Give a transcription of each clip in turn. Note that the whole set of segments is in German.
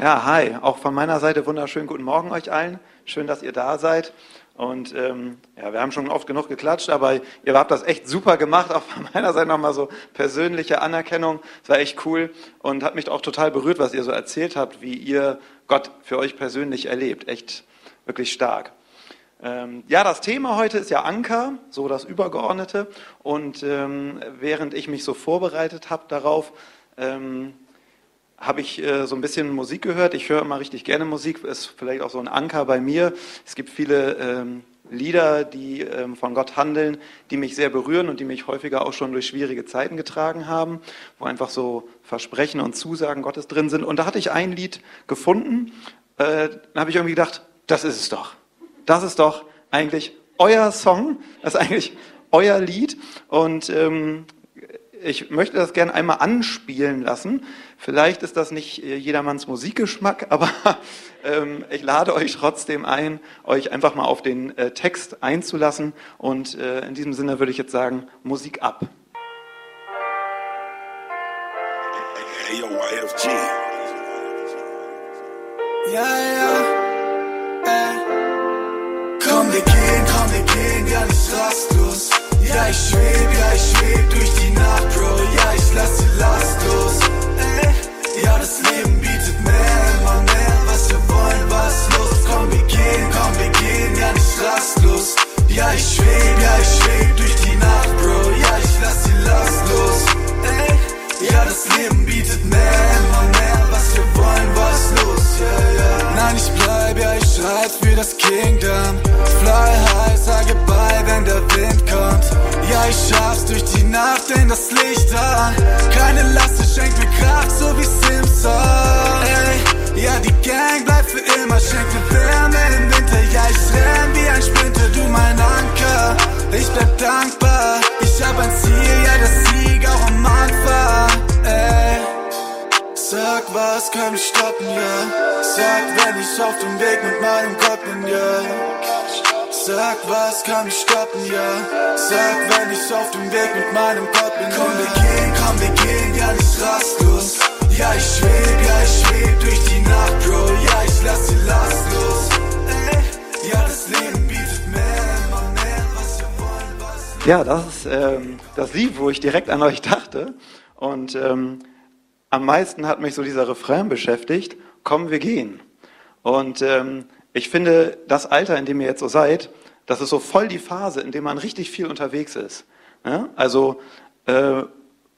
Ja, hi, auch von meiner Seite wunderschönen guten Morgen euch allen. Schön, dass ihr da seid. Und ähm, ja, wir haben schon oft genug geklatscht, aber ihr habt das echt super gemacht. Auch von meiner Seite nochmal so persönliche Anerkennung. Es war echt cool und hat mich auch total berührt, was ihr so erzählt habt, wie ihr Gott für euch persönlich erlebt. Echt wirklich stark. Ähm, ja, das Thema heute ist ja Anker, so das Übergeordnete. Und ähm, während ich mich so vorbereitet habe darauf, ähm, habe ich äh, so ein bisschen Musik gehört. Ich höre immer richtig gerne Musik, ist vielleicht auch so ein Anker bei mir. Es gibt viele ähm, Lieder, die ähm, von Gott handeln, die mich sehr berühren und die mich häufiger auch schon durch schwierige Zeiten getragen haben, wo einfach so Versprechen und Zusagen Gottes drin sind. Und da hatte ich ein Lied gefunden, äh, da habe ich irgendwie gedacht, das ist es doch. Das ist doch eigentlich euer Song, das ist eigentlich euer Lied. Und ähm, ich möchte das gerne einmal anspielen lassen. Vielleicht ist das nicht äh, jedermanns Musikgeschmack, aber ähm, ich lade euch trotzdem ein, euch einfach mal auf den äh, Text einzulassen. Und äh, in diesem Sinne würde ich jetzt sagen, Musik ab. Hey, yo, YFG. Ja, ja. Ey. Komm, wir gehen, komm, wir gehen, nicht rastlos. Ja, ich schweb, ja, ich schweb durch die Nacht, Bro. Ja, ich lass die Last los. Ey, ja, das Leben bietet mehr, immer mehr. Was wir wollen, was los? Komm, wir gehen, komm, wir gehen, ja, nicht rastlos. Ja, ich schweb, ja, ich schweb durch die Nacht, Bro. Ja, ich lass die Last los. Schreib für das Kingdom. Fly high, sage bye, wenn der Wind kommt. Ja, ich schaff's durch die Nacht in das Licht an. Keine Last, schenkt mir Kraft, so wie Simpson. Ey, ja, die Gang bleibt für immer, schenkt mir Wärme im Winter. Ja, ich renn wie ein Sprinter, du mein Anker. Ich bleib dankbar, ich hab ein Ziel, ja, das Sieg auch am Anfang. Ey. Sag, was kann mich stoppen, ja? Sag, wenn ich auf dem Weg mit meinem Gott bin, ja. Sag, was kann mich stoppen, ja? Sag, wenn ich auf dem Weg mit meinem Gott bin, Komm, wir gehen, komm, wir gehen, ja, nicht rastlos. Ja, ich schweb, ja, ich schweb durch die Nacht, Bro. Ja, ich lass die Last los. Ey, ja, das Leben bietet mehr, immer mehr, was wir wollen, was Ja, das ist ähm, das Lied, wo ich direkt an euch dachte. Und ähm, am meisten hat mich so dieser Refrain beschäftigt, komm, wir gehen. Und ähm, ich finde, das Alter, in dem ihr jetzt so seid, das ist so voll die Phase, in der man richtig viel unterwegs ist. Ja? Also äh,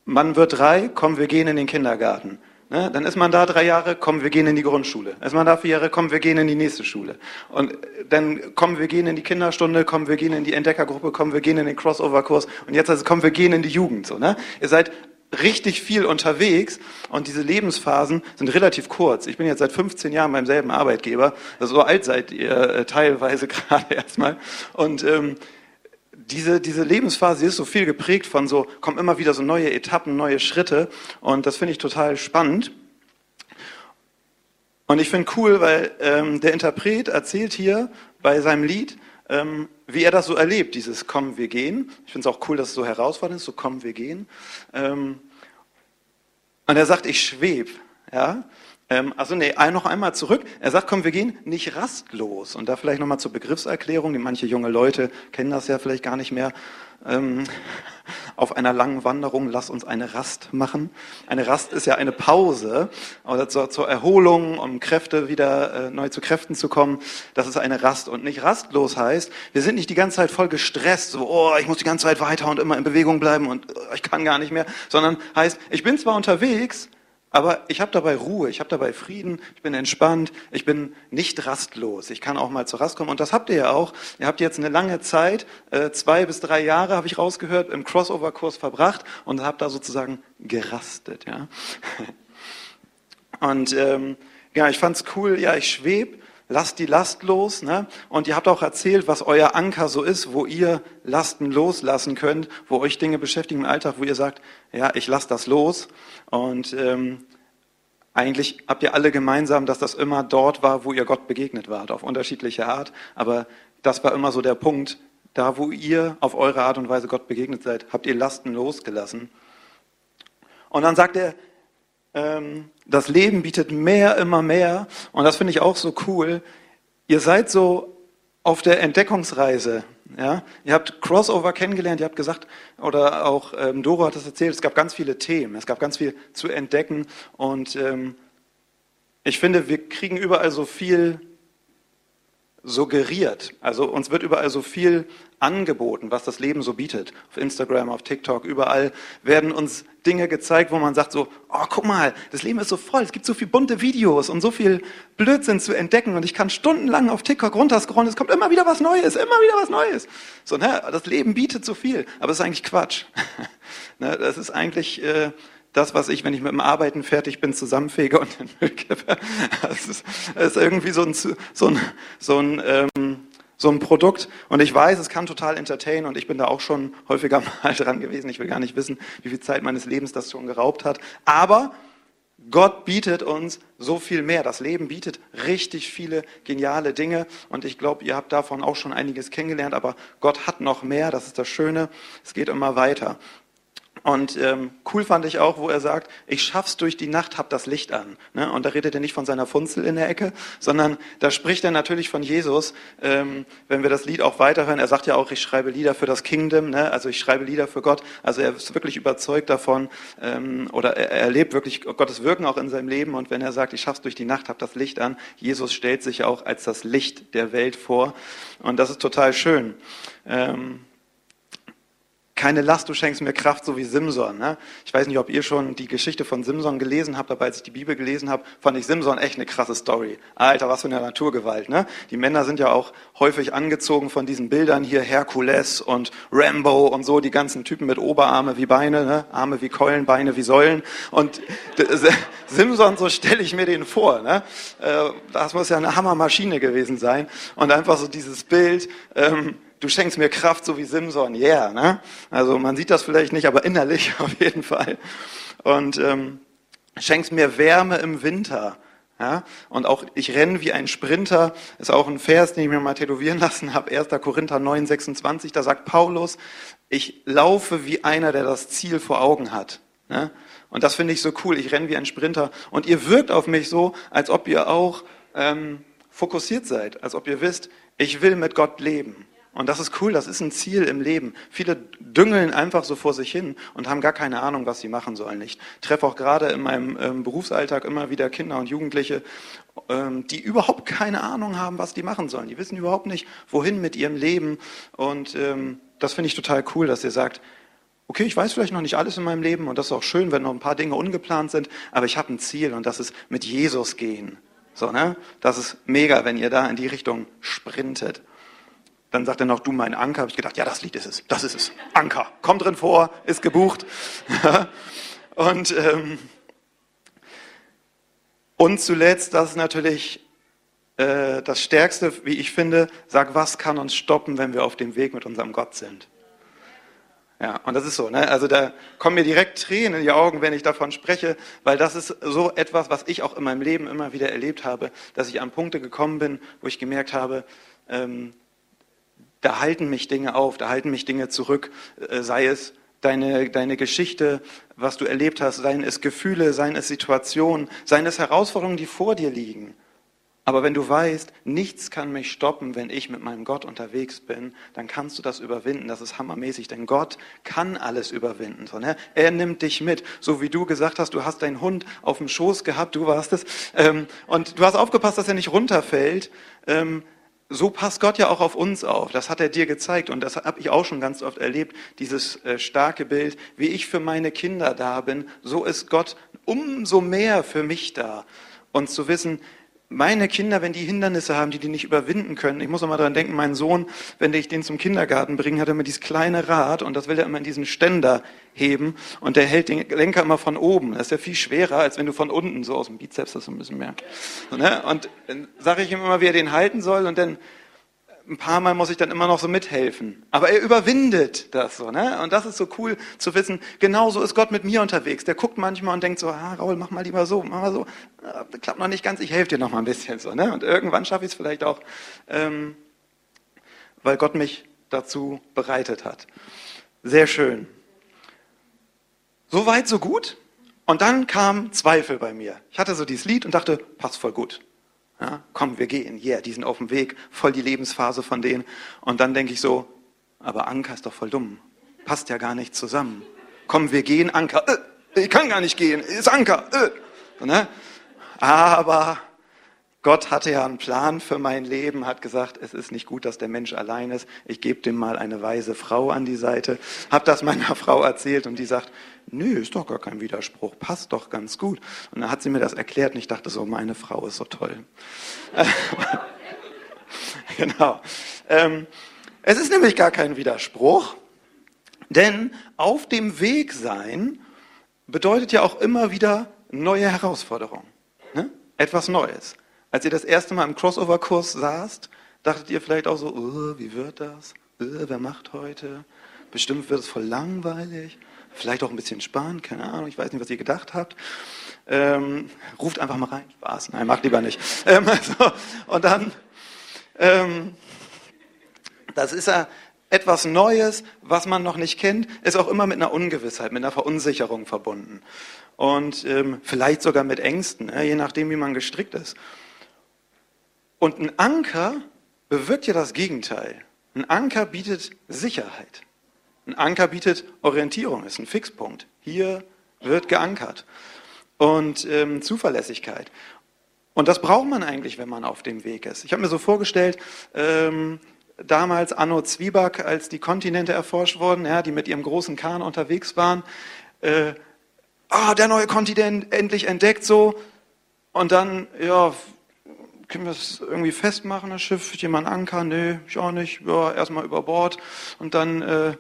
man wird drei, komm, wir gehen in den Kindergarten. Ne? Dann ist man da drei Jahre, komm, wir gehen in die Grundschule. Ist man da vier Jahre, komm, wir gehen in die nächste Schule. Und dann kommen wir gehen in die Kinderstunde, kommen wir gehen in die Entdeckergruppe, kommen wir gehen in den Crossover-Kurs. Und jetzt also, kommen wir gehen in die Jugend. So, ne? Ihr seid richtig viel unterwegs und diese Lebensphasen sind relativ kurz. Ich bin jetzt seit 15 Jahren beim selben Arbeitgeber. So alt seid ihr äh, teilweise gerade erstmal. Und ähm, diese, diese Lebensphase ist so viel geprägt von so, kommen immer wieder so neue Etappen, neue Schritte und das finde ich total spannend. Und ich finde cool, weil ähm, der Interpret erzählt hier bei seinem Lied, ähm, wie er das so erlebt, dieses Kommen, wir gehen. Ich finde es auch cool, dass es so herausfordernd ist, so Kommen, wir gehen. Ähm, und er sagt, ich schweb. Ja? Ähm, also nee, noch einmal zurück. Er sagt, komm, wir gehen nicht rastlos. Und da vielleicht nochmal zur Begriffserklärung, die manche junge Leute kennen das ja vielleicht gar nicht mehr. Ähm, auf einer langen Wanderung, lass uns eine Rast machen. Eine Rast ist ja eine Pause, oder zur, zur Erholung, um Kräfte wieder äh, neu zu Kräften zu kommen. Das ist eine Rast und nicht rastlos heißt, wir sind nicht die ganze Zeit voll gestresst, so, oh, ich muss die ganze Zeit weiter und immer in Bewegung bleiben und oh, ich kann gar nicht mehr, sondern heißt, ich bin zwar unterwegs, aber ich habe dabei Ruhe, ich habe dabei Frieden, ich bin entspannt, ich bin nicht rastlos. Ich kann auch mal zur Rast kommen. Und das habt ihr ja auch. Ihr habt jetzt eine lange Zeit, äh, zwei bis drei Jahre, habe ich rausgehört, im Crossover-Kurs verbracht und habt da sozusagen gerastet. Ja? Und ähm, ja, ich fand's cool, ja, ich schweb lasst die Last los. Ne? Und ihr habt auch erzählt, was euer Anker so ist, wo ihr Lasten loslassen könnt, wo euch Dinge beschäftigen im Alltag, wo ihr sagt, ja, ich lasse das los. Und ähm, eigentlich habt ihr alle gemeinsam, dass das immer dort war, wo ihr Gott begegnet wart, auf unterschiedliche Art. Aber das war immer so der Punkt, da wo ihr auf eure Art und Weise Gott begegnet seid, habt ihr Lasten losgelassen. Und dann sagt er, das Leben bietet mehr, immer mehr. Und das finde ich auch so cool. Ihr seid so auf der Entdeckungsreise. Ja? Ihr habt Crossover kennengelernt, ihr habt gesagt, oder auch ähm, Doro hat das erzählt, es gab ganz viele Themen, es gab ganz viel zu entdecken. Und ähm, ich finde, wir kriegen überall so viel suggeriert. Also uns wird überall so viel angeboten, was das Leben so bietet. Auf Instagram, auf TikTok, überall werden uns Dinge gezeigt, wo man sagt so, oh, guck mal, das Leben ist so voll, es gibt so viele bunte Videos und so viel Blödsinn zu entdecken und ich kann stundenlang auf TikTok runterscrollen, es kommt immer wieder was Neues, immer wieder was Neues. So, ne, das Leben bietet so viel, aber es ist eigentlich Quatsch. ne, das ist eigentlich äh, das, was ich, wenn ich mit dem Arbeiten fertig bin, zusammenfege und den Müll kippe. Das ist, das ist irgendwie so ein, so ein, so ein ähm, so ein Produkt. Und ich weiß, es kann total entertainen und ich bin da auch schon häufiger mal dran gewesen. Ich will gar nicht wissen, wie viel Zeit meines Lebens das schon geraubt hat. Aber Gott bietet uns so viel mehr. Das Leben bietet richtig viele geniale Dinge und ich glaube, ihr habt davon auch schon einiges kennengelernt, aber Gott hat noch mehr. Das ist das Schöne. Es geht immer weiter. Und ähm, cool fand ich auch, wo er sagt, ich schaff's durch die Nacht, hab das Licht an. Ne? Und da redet er nicht von seiner Funzel in der Ecke, sondern da spricht er natürlich von Jesus. Ähm, wenn wir das Lied auch weiterhören, er sagt ja auch, ich schreibe Lieder für das Kingdom, ne? also ich schreibe Lieder für Gott. Also er ist wirklich überzeugt davon ähm, oder er, er erlebt wirklich Gottes Wirken auch in seinem Leben. Und wenn er sagt, ich schaff's durch die Nacht, hab das Licht an, Jesus stellt sich auch als das Licht der Welt vor. Und das ist total schön. Ähm, keine Last, du schenkst mir Kraft, so wie Simson. Ne? Ich weiß nicht, ob ihr schon die Geschichte von Simson gelesen habt, aber als ich die Bibel gelesen habe, fand ich Simson echt eine krasse Story. Alter, was für eine Naturgewalt. Ne? Die Männer sind ja auch häufig angezogen von diesen Bildern hier, Herkules und Rambo und so, die ganzen Typen mit Oberarme wie Beine, ne? Arme wie Keulen, Beine wie Säulen. Und Simson, so stelle ich mir den vor. Ne? Äh, das muss ja eine Hammermaschine gewesen sein. Und einfach so dieses Bild, ähm, du schenkst mir Kraft, so wie Simson, yeah. Ne? Also man sieht das vielleicht nicht, aber innerlich auf jeden Fall. Und ähm, schenkst mir Wärme im Winter. Ja? Und auch ich renne wie ein Sprinter, ist auch ein Vers, den ich mir mal tätowieren lassen habe, 1. Korinther 9, 26, da sagt Paulus, ich laufe wie einer, der das Ziel vor Augen hat. Ne? Und das finde ich so cool, ich renne wie ein Sprinter. Und ihr wirkt auf mich so, als ob ihr auch ähm, fokussiert seid, als ob ihr wisst, ich will mit Gott leben. Und das ist cool, das ist ein Ziel im Leben. Viele düngeln einfach so vor sich hin und haben gar keine Ahnung, was sie machen sollen. Ich treffe auch gerade in meinem ähm, Berufsalltag immer wieder Kinder und Jugendliche, ähm, die überhaupt keine Ahnung haben, was die machen sollen. Die wissen überhaupt nicht, wohin mit ihrem Leben. Und ähm, das finde ich total cool, dass ihr sagt, okay, ich weiß vielleicht noch nicht alles in meinem Leben und das ist auch schön, wenn noch ein paar Dinge ungeplant sind, aber ich habe ein Ziel und das ist mit Jesus gehen. So, ne? Das ist mega, wenn ihr da in die Richtung sprintet. Dann sagt er noch, du mein Anker. Habe ich gedacht, ja, das Lied ist es. Das ist es. Anker. Kommt drin vor, ist gebucht. und, ähm, und zuletzt, das ist natürlich äh, das Stärkste, wie ich finde, sag, was kann uns stoppen, wenn wir auf dem Weg mit unserem Gott sind? Ja, und das ist so, ne? Also da kommen mir direkt Tränen in die Augen, wenn ich davon spreche, weil das ist so etwas, was ich auch in meinem Leben immer wieder erlebt habe, dass ich an Punkte gekommen bin, wo ich gemerkt habe, ähm, da halten mich Dinge auf, da halten mich Dinge zurück, äh, sei es deine, deine Geschichte, was du erlebt hast, seien es Gefühle, seien es Situationen, seien es Herausforderungen, die vor dir liegen. Aber wenn du weißt, nichts kann mich stoppen, wenn ich mit meinem Gott unterwegs bin, dann kannst du das überwinden. Das ist hammermäßig, denn Gott kann alles überwinden. Ne? Er nimmt dich mit. So wie du gesagt hast, du hast deinen Hund auf dem Schoß gehabt, du warst es, ähm, und du hast aufgepasst, dass er nicht runterfällt. So passt Gott ja auch auf uns auf. Das hat er dir gezeigt und das habe ich auch schon ganz oft erlebt, dieses äh, starke Bild, wie ich für meine Kinder da bin, so ist Gott umso mehr für mich da. Und zu wissen, meine Kinder, wenn die Hindernisse haben, die die nicht überwinden können, ich muss mal dran denken, mein Sohn, wenn ich den zum Kindergarten bringe, hat er immer dieses kleine Rad und das will er immer in diesen Ständer heben und der hält den Lenker immer von oben. Das ist ja viel schwerer, als wenn du von unten so aus dem Bizeps das ein bisschen mehr. Ne? Und dann sage ich ihm immer, wie er den halten soll und dann ein paar Mal muss ich dann immer noch so mithelfen. Aber er überwindet das so, ne? Und das ist so cool zu wissen, genauso ist Gott mit mir unterwegs. Der guckt manchmal und denkt so, ah, Raul, mach mal lieber so, mach mal so. Ja, klappt noch nicht ganz, ich helfe dir noch mal ein bisschen so, ne? Und irgendwann schaffe ich es vielleicht auch, ähm, weil Gott mich dazu bereitet hat. Sehr schön. So weit, so gut. Und dann kam Zweifel bei mir. Ich hatte so dieses Lied und dachte, passt voll gut. Ja, komm, wir gehen, yeah, die sind auf dem Weg, voll die Lebensphase von denen. Und dann denke ich so, aber Anker ist doch voll dumm. Passt ja gar nicht zusammen. Komm, wir gehen, Anker. Äh, ich kann gar nicht gehen, ist Anker. Äh. Ne? Aber Gott hatte ja einen Plan für mein Leben, hat gesagt, es ist nicht gut, dass der Mensch allein ist. Ich gebe dem mal eine weise Frau an die Seite. Hab das meiner Frau erzählt und die sagt, nö, ist doch gar kein Widerspruch, passt doch ganz gut. Und dann hat sie mir das erklärt und ich dachte so, meine Frau ist so toll. genau. Ähm, es ist nämlich gar kein Widerspruch, denn auf dem Weg sein bedeutet ja auch immer wieder neue Herausforderungen. Ne? Etwas Neues. Als ihr das erste Mal im Crossover-Kurs saßt, dachtet ihr vielleicht auch so, oh, wie wird das? Oh, wer macht heute? Bestimmt wird es voll langweilig. Vielleicht auch ein bisschen spannend, keine Ahnung, ich weiß nicht, was ihr gedacht habt. Ähm, ruft einfach mal rein. Spaß, nein, macht lieber nicht. Ähm, so, und dann, ähm, das ist ja etwas Neues, was man noch nicht kennt, ist auch immer mit einer Ungewissheit, mit einer Verunsicherung verbunden. Und ähm, vielleicht sogar mit Ängsten, ja, je nachdem, wie man gestrickt ist. Und ein Anker bewirkt ja das Gegenteil. Ein Anker bietet Sicherheit. Ein Anker bietet Orientierung, ist ein Fixpunkt. Hier wird geankert. Und ähm, Zuverlässigkeit. Und das braucht man eigentlich, wenn man auf dem Weg ist. Ich habe mir so vorgestellt, ähm, damals Anno Zwieback, als die Kontinente erforscht wurden, ja, die mit ihrem großen Kahn unterwegs waren. Äh, ah, der neue Kontinent endlich entdeckt so. Und dann, ja, können wir es irgendwie festmachen, das Schiff, jemand Anker? Nee, ich auch nicht. Ja, erstmal über Bord und dann äh,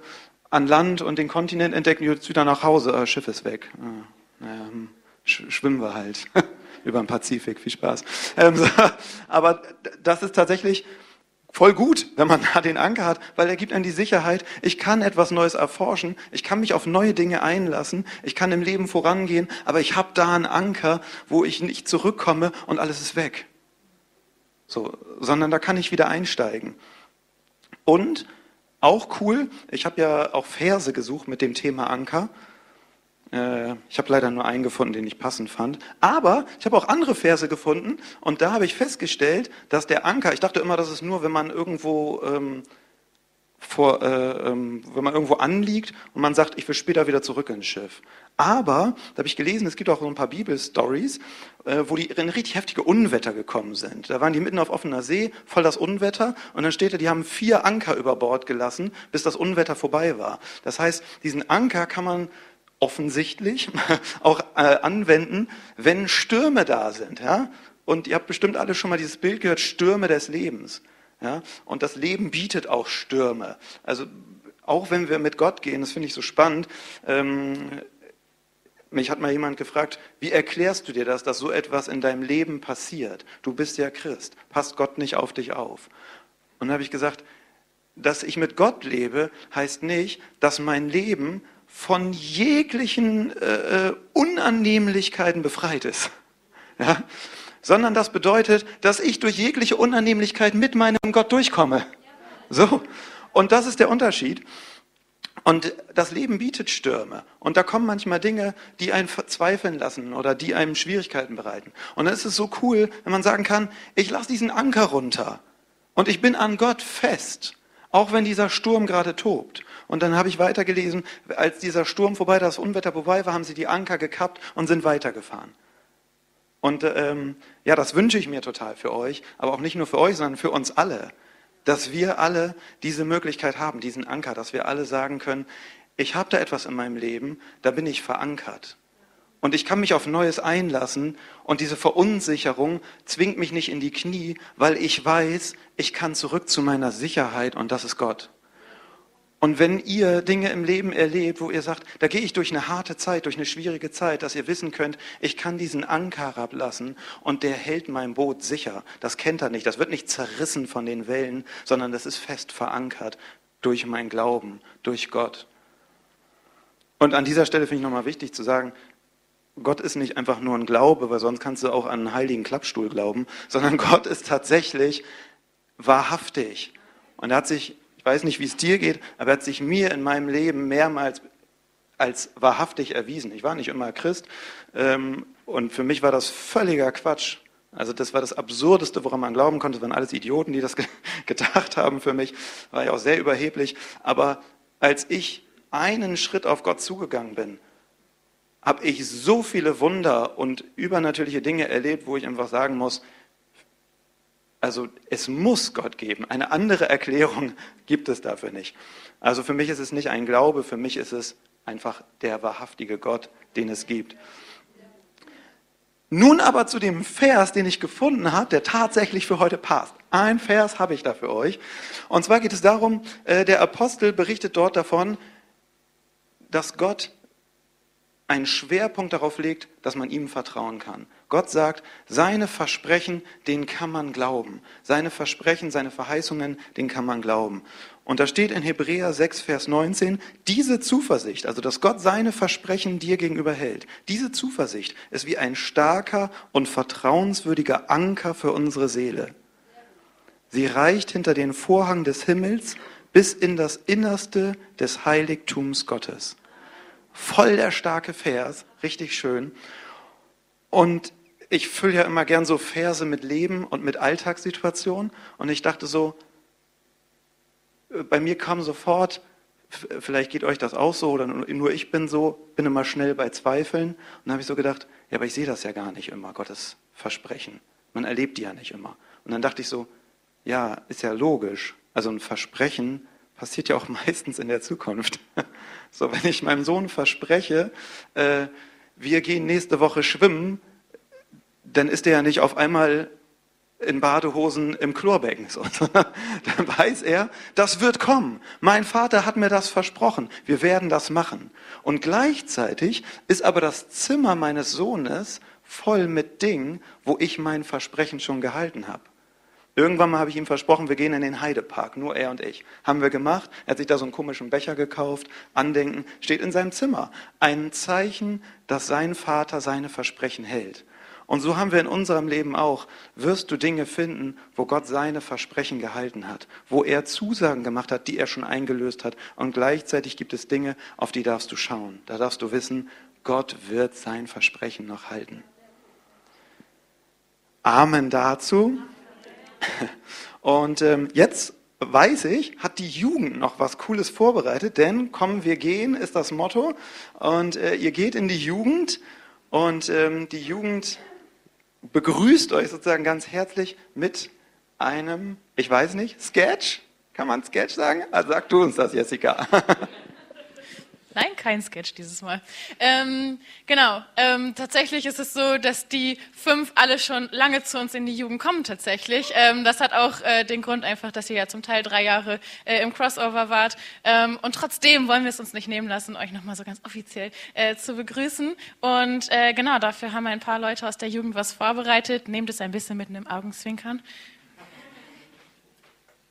an Land und den Kontinent entdecken, jetzt wieder nach Hause, äh, Schiff ist weg. Äh, naja, hm, sch schwimmen wir halt über den Pazifik, viel Spaß. Ähm, so, aber das ist tatsächlich voll gut, wenn man da den Anker hat, weil er gibt einem die Sicherheit, ich kann etwas Neues erforschen, ich kann mich auf neue Dinge einlassen, ich kann im Leben vorangehen, aber ich habe da einen Anker, wo ich nicht zurückkomme und alles ist weg. So, sondern da kann ich wieder einsteigen. Und auch cool, ich habe ja auch Verse gesucht mit dem Thema Anker. Äh, ich habe leider nur einen gefunden, den ich passend fand. Aber ich habe auch andere Verse gefunden und da habe ich festgestellt, dass der Anker, ich dachte immer, das ist nur, wenn man irgendwo ähm, vor, äh, ähm, wenn man irgendwo anliegt und man sagt, ich will später wieder zurück ins Schiff. Aber, da habe ich gelesen, es gibt auch so ein paar Bibelstories, äh, wo die in richtig heftige Unwetter gekommen sind. Da waren die mitten auf offener See, voll das Unwetter, und dann steht da, die haben vier Anker über Bord gelassen, bis das Unwetter vorbei war. Das heißt, diesen Anker kann man offensichtlich auch äh, anwenden, wenn Stürme da sind. Ja? Und ihr habt bestimmt alle schon mal dieses Bild gehört, Stürme des Lebens. Ja? Und das Leben bietet auch Stürme. Also auch wenn wir mit Gott gehen, das finde ich so spannend. Ähm, mich hat mal jemand gefragt, wie erklärst du dir das, dass so etwas in deinem Leben passiert? Du bist ja Christ. Passt Gott nicht auf dich auf? Und dann habe ich gesagt, dass ich mit Gott lebe, heißt nicht, dass mein Leben von jeglichen äh, äh Unannehmlichkeiten befreit ist. Ja? Sondern das bedeutet, dass ich durch jegliche Unannehmlichkeit mit meinem Gott durchkomme. So. Und das ist der Unterschied. Und das Leben bietet Stürme. Und da kommen manchmal Dinge, die einen verzweifeln lassen oder die einem Schwierigkeiten bereiten. Und dann ist es so cool, wenn man sagen kann, ich lasse diesen Anker runter. Und ich bin an Gott fest. Auch wenn dieser Sturm gerade tobt. Und dann habe ich weitergelesen, als dieser Sturm vorbei, das Unwetter vorbei war, haben sie die Anker gekappt und sind weitergefahren. Und ähm, ja, das wünsche ich mir total für euch, aber auch nicht nur für euch, sondern für uns alle, dass wir alle diese Möglichkeit haben, diesen Anker, dass wir alle sagen können, ich habe da etwas in meinem Leben, da bin ich verankert. Und ich kann mich auf Neues einlassen und diese Verunsicherung zwingt mich nicht in die Knie, weil ich weiß, ich kann zurück zu meiner Sicherheit und das ist Gott. Und wenn ihr Dinge im Leben erlebt, wo ihr sagt, da gehe ich durch eine harte Zeit, durch eine schwierige Zeit, dass ihr wissen könnt, ich kann diesen Anker ablassen und der hält mein Boot sicher. Das kennt er nicht. Das wird nicht zerrissen von den Wellen, sondern das ist fest verankert durch mein Glauben, durch Gott. Und an dieser Stelle finde ich nochmal wichtig zu sagen, Gott ist nicht einfach nur ein Glaube, weil sonst kannst du auch an einen heiligen Klappstuhl glauben, sondern Gott ist tatsächlich wahrhaftig. Und er hat sich ich weiß nicht, wie es dir geht, aber er hat sich mir in meinem Leben mehrmals als wahrhaftig erwiesen. Ich war nicht immer Christ ähm, und für mich war das völliger Quatsch. Also das war das Absurdeste, woran man glauben konnte. Das waren alles Idioten, die das gedacht haben für mich. War ja auch sehr überheblich. Aber als ich einen Schritt auf Gott zugegangen bin, habe ich so viele Wunder und übernatürliche Dinge erlebt, wo ich einfach sagen muss, also es muss Gott geben. Eine andere Erklärung gibt es dafür nicht. Also für mich ist es nicht ein Glaube, für mich ist es einfach der wahrhaftige Gott, den es gibt. Nun aber zu dem Vers, den ich gefunden habe, der tatsächlich für heute passt. Ein Vers habe ich da für euch. Und zwar geht es darum, äh, der Apostel berichtet dort davon, dass Gott einen Schwerpunkt darauf legt, dass man ihm vertrauen kann. Gott sagt, seine Versprechen, denen kann man glauben. Seine Versprechen, seine Verheißungen, denen kann man glauben. Und da steht in Hebräer 6, Vers 19, diese Zuversicht, also dass Gott seine Versprechen dir gegenüber hält, diese Zuversicht ist wie ein starker und vertrauenswürdiger Anker für unsere Seele. Sie reicht hinter den Vorhang des Himmels bis in das Innerste des Heiligtums Gottes. Voll der starke Vers, richtig schön. Und ich fülle ja immer gern so Verse mit Leben und mit Alltagssituationen. Und ich dachte so, äh, bei mir kam sofort, vielleicht geht euch das auch so oder nur ich bin so, bin immer schnell bei Zweifeln. Und dann habe ich so gedacht, ja, aber ich sehe das ja gar nicht immer, Gottes Versprechen. Man erlebt die ja nicht immer. Und dann dachte ich so, ja, ist ja logisch. Also ein Versprechen passiert ja auch meistens in der Zukunft. So, wenn ich meinem Sohn verspreche, äh, wir gehen nächste Woche schwimmen, dann ist er ja nicht auf einmal in Badehosen im Chlorbecken, so, dann weiß er, das wird kommen. Mein Vater hat mir das versprochen. Wir werden das machen. Und gleichzeitig ist aber das Zimmer meines Sohnes voll mit Dingen, wo ich mein Versprechen schon gehalten habe. Irgendwann mal habe ich ihm versprochen, wir gehen in den Heidepark, nur er und ich. Haben wir gemacht. Er hat sich da so einen komischen Becher gekauft. Andenken steht in seinem Zimmer. Ein Zeichen, dass sein Vater seine Versprechen hält. Und so haben wir in unserem Leben auch, wirst du Dinge finden, wo Gott seine Versprechen gehalten hat, wo er Zusagen gemacht hat, die er schon eingelöst hat. Und gleichzeitig gibt es Dinge, auf die darfst du schauen. Da darfst du wissen, Gott wird sein Versprechen noch halten. Amen dazu. Und ähm, jetzt weiß ich, hat die Jugend noch was Cooles vorbereitet, denn kommen wir gehen ist das Motto. Und äh, ihr geht in die Jugend und ähm, die Jugend begrüßt euch sozusagen ganz herzlich mit einem, ich weiß nicht, Sketch? Kann man Sketch sagen? Also sag du uns das, Jessica. Nein, kein Sketch dieses Mal. Ähm, genau, ähm, tatsächlich ist es so, dass die fünf alle schon lange zu uns in die Jugend kommen tatsächlich. Ähm, das hat auch äh, den Grund einfach, dass ihr ja zum Teil drei Jahre äh, im Crossover wart. Ähm, und trotzdem wollen wir es uns nicht nehmen lassen, euch nochmal so ganz offiziell äh, zu begrüßen. Und äh, genau, dafür haben ein paar Leute aus der Jugend was vorbereitet. Nehmt es ein bisschen mit einem Augenzwinkern.